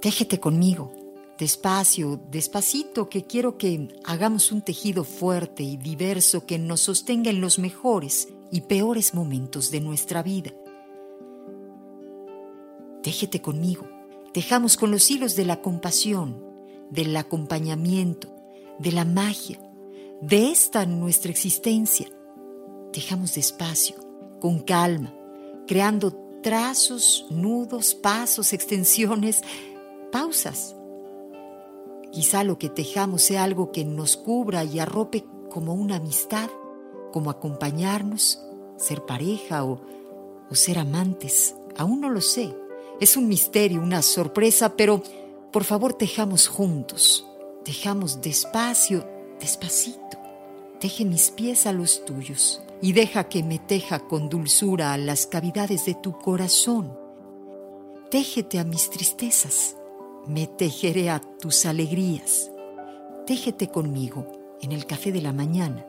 Téjete conmigo, despacio, despacito, que quiero que hagamos un tejido fuerte y diverso que nos sostenga en los mejores y peores momentos de nuestra vida. Téjete conmigo, tejamos con los hilos de la compasión, del acompañamiento, de la magia, de esta nuestra existencia. Tejamos despacio, con calma, creando trazos, nudos, pasos, extensiones, pausas. Quizá lo que tejamos sea algo que nos cubra y arrope como una amistad, como acompañarnos, ser pareja o, o ser amantes. Aún no lo sé. Es un misterio, una sorpresa, pero por favor tejamos juntos. Tejamos despacio, despacito. Teje mis pies a los tuyos y deja que me teja con dulzura a las cavidades de tu corazón. Téjete a mis tristezas, me tejeré a tus alegrías. Téjete conmigo en el café de la mañana.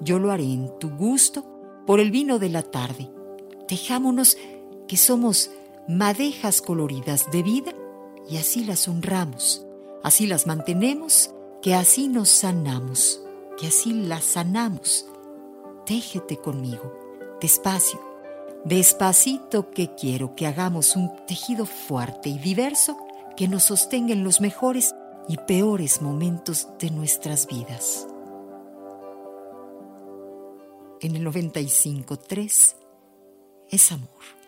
Yo lo haré en tu gusto por el vino de la tarde. Tejámonos que somos madejas coloridas de vida y así las honramos, así las mantenemos, que así nos sanamos, que así las sanamos. Téjete conmigo, despacio, despacito que quiero que hagamos un tejido fuerte y diverso que nos sostenga en los mejores y peores momentos de nuestras vidas. En el 95.3 es amor.